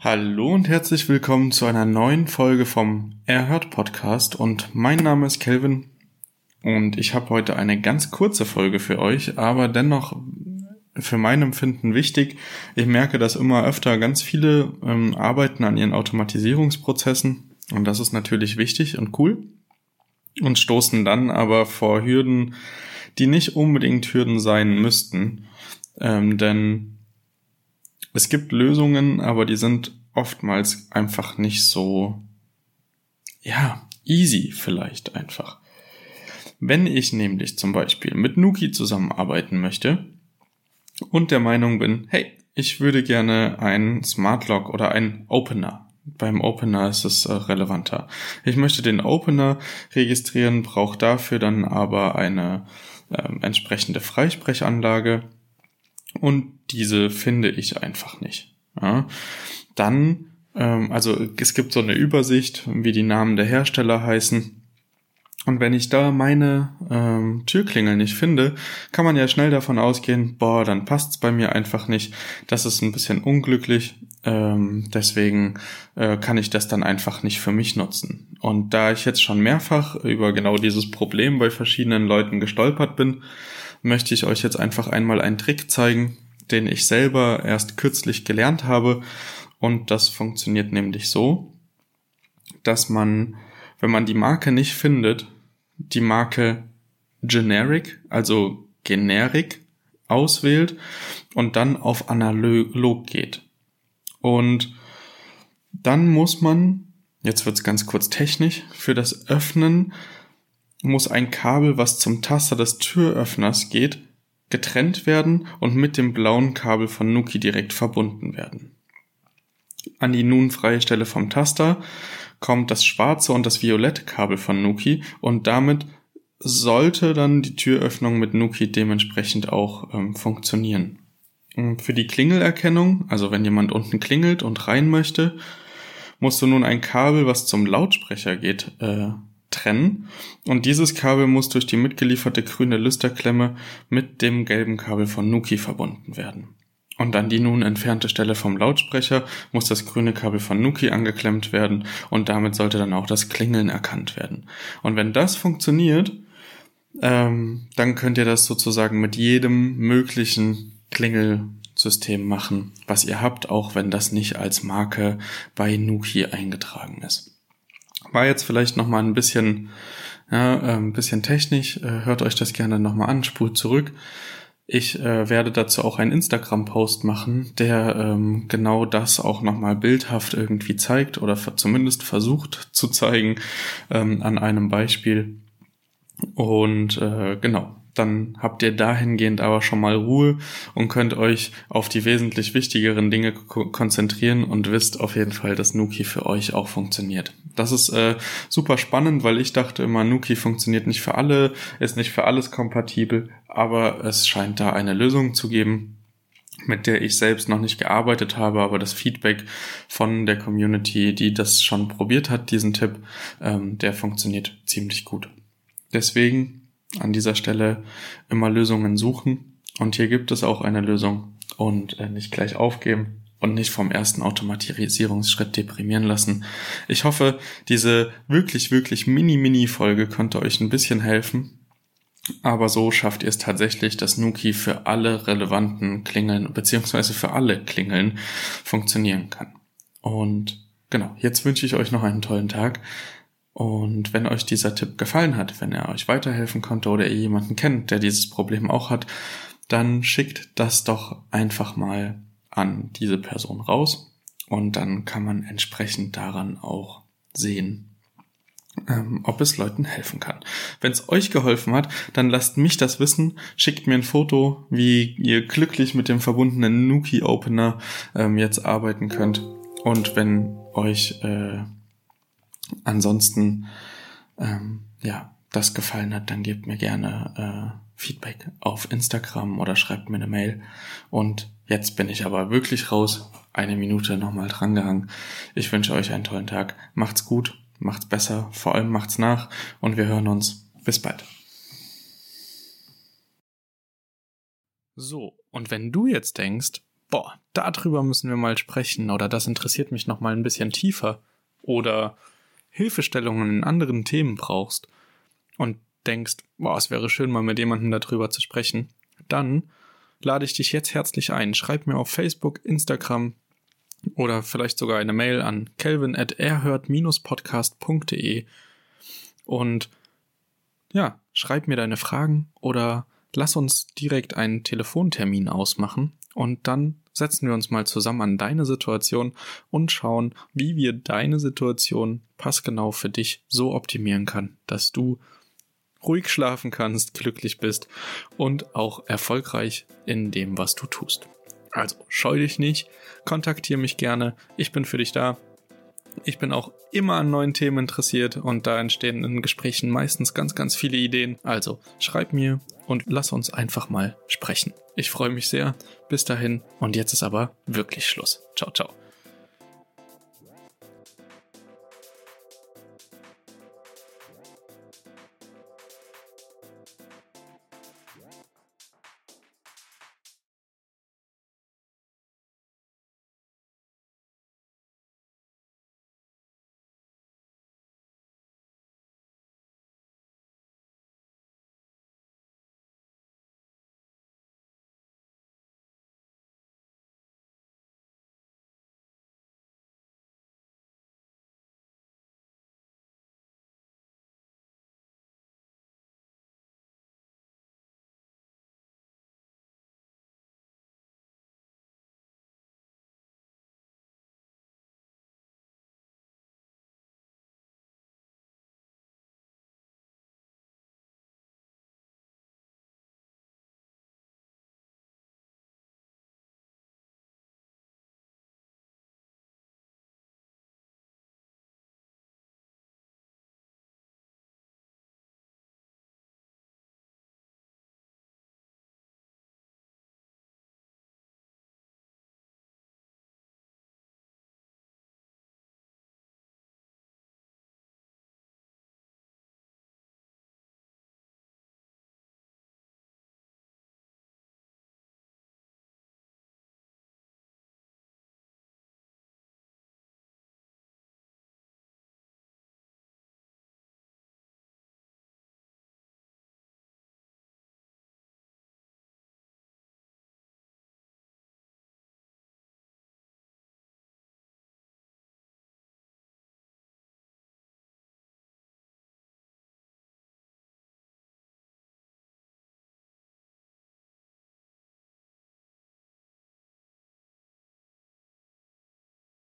Hallo und herzlich willkommen zu einer neuen Folge vom Erhört Podcast und mein Name ist Kelvin und ich habe heute eine ganz kurze Folge für euch, aber dennoch für mein Empfinden wichtig. Ich merke, dass immer öfter ganz viele ähm, arbeiten an ihren Automatisierungsprozessen und das ist natürlich wichtig und cool und stoßen dann aber vor Hürden, die nicht unbedingt Hürden sein müssten. Ähm, denn es gibt Lösungen, aber die sind oftmals einfach nicht so, ja, easy vielleicht einfach. Wenn ich nämlich zum Beispiel mit Nuki zusammenarbeiten möchte und der Meinung bin, hey, ich würde gerne ein Smart Lock oder ein Opener. Beim Opener ist es äh, relevanter. Ich möchte den Opener registrieren, brauche dafür dann aber eine äh, entsprechende Freisprechanlage und diese finde ich einfach nicht. Ja. Dann, ähm, also es gibt so eine Übersicht, wie die Namen der Hersteller heißen. Und wenn ich da meine ähm, Türklingel nicht finde, kann man ja schnell davon ausgehen, boah, dann passt's bei mir einfach nicht. Das ist ein bisschen unglücklich. Ähm, deswegen äh, kann ich das dann einfach nicht für mich nutzen. Und da ich jetzt schon mehrfach über genau dieses Problem bei verschiedenen Leuten gestolpert bin, möchte ich euch jetzt einfach einmal einen Trick zeigen, den ich selber erst kürzlich gelernt habe. Und das funktioniert nämlich so, dass man, wenn man die Marke nicht findet, die Marke Generic, also Generic auswählt und dann auf Analog geht. Und dann muss man, jetzt wird's ganz kurz technisch, für das Öffnen muss ein Kabel, was zum Taster des Türöffners geht, getrennt werden und mit dem blauen Kabel von Nuki direkt verbunden werden. An die nun freie Stelle vom Taster kommt das schwarze und das violette Kabel von Nuki und damit sollte dann die Türöffnung mit Nuki dementsprechend auch ähm, funktionieren. Für die Klingelerkennung, also wenn jemand unten klingelt und rein möchte, musst du nun ein Kabel, was zum Lautsprecher geht, äh, trennen und dieses Kabel muss durch die mitgelieferte grüne Lüsterklemme mit dem gelben Kabel von Nuki verbunden werden. Und an die nun entfernte Stelle vom Lautsprecher muss das grüne Kabel von Nuki angeklemmt werden und damit sollte dann auch das Klingeln erkannt werden. Und wenn das funktioniert, ähm, dann könnt ihr das sozusagen mit jedem möglichen Klingelsystem machen, was ihr habt, auch wenn das nicht als Marke bei Nuki eingetragen ist. War jetzt vielleicht noch mal ein bisschen, ja, äh, ein bisschen technisch. Äh, hört euch das gerne noch mal an, spult zurück. Ich äh, werde dazu auch einen Instagram-Post machen, der ähm, genau das auch nochmal bildhaft irgendwie zeigt oder zumindest versucht zu zeigen ähm, an einem Beispiel. Und äh, genau, dann habt ihr dahingehend aber schon mal Ruhe und könnt euch auf die wesentlich wichtigeren Dinge konzentrieren und wisst auf jeden Fall, dass Nuki für euch auch funktioniert. Das ist äh, super spannend, weil ich dachte immer, Nuki funktioniert nicht für alle, ist nicht für alles kompatibel, aber es scheint da eine Lösung zu geben, mit der ich selbst noch nicht gearbeitet habe, aber das Feedback von der Community, die das schon probiert hat, diesen Tipp, ähm, der funktioniert ziemlich gut. Deswegen an dieser Stelle immer Lösungen suchen. Und hier gibt es auch eine Lösung und äh, nicht gleich aufgeben und nicht vom ersten Automatisierungsschritt deprimieren lassen. Ich hoffe, diese wirklich, wirklich mini-mini-Folge konnte euch ein bisschen helfen. Aber so schafft ihr es tatsächlich, dass Nuki für alle relevanten Klingeln beziehungsweise für alle Klingeln funktionieren kann. Und genau, jetzt wünsche ich euch noch einen tollen Tag. Und wenn euch dieser Tipp gefallen hat, wenn er euch weiterhelfen konnte oder ihr jemanden kennt, der dieses Problem auch hat, dann schickt das doch einfach mal an diese Person raus und dann kann man entsprechend daran auch sehen, ähm, ob es Leuten helfen kann. Wenn es euch geholfen hat, dann lasst mich das wissen, schickt mir ein Foto, wie ihr glücklich mit dem verbundenen Nuki Opener ähm, jetzt arbeiten könnt. Und wenn euch äh, ansonsten ähm, ja das gefallen hat, dann gebt mir gerne äh, Feedback auf Instagram oder schreibt mir eine Mail. Und jetzt bin ich aber wirklich raus. Eine Minute nochmal drangehangen. Ich wünsche euch einen tollen Tag. Macht's gut, macht's besser, vor allem macht's nach und wir hören uns. Bis bald. So, und wenn du jetzt denkst, boah, darüber müssen wir mal sprechen oder das interessiert mich noch mal ein bisschen tiefer oder Hilfestellungen in anderen Themen brauchst und denkst, boah, es wäre schön, mal mit jemandem darüber zu sprechen, dann lade ich dich jetzt herzlich ein. Schreib mir auf Facebook, Instagram oder vielleicht sogar eine Mail an kelvin at erhört-podcast.de und ja, schreib mir deine Fragen oder lass uns direkt einen Telefontermin ausmachen und dann setzen wir uns mal zusammen an deine Situation und schauen, wie wir deine Situation passgenau für dich so optimieren kann, dass du ruhig schlafen kannst, glücklich bist und auch erfolgreich in dem, was du tust. Also scheu dich nicht, kontaktiere mich gerne, ich bin für dich da. Ich bin auch immer an neuen Themen interessiert und da entstehen in Gesprächen meistens ganz, ganz viele Ideen. Also schreib mir und lass uns einfach mal sprechen. Ich freue mich sehr. Bis dahin und jetzt ist aber wirklich Schluss. Ciao, ciao.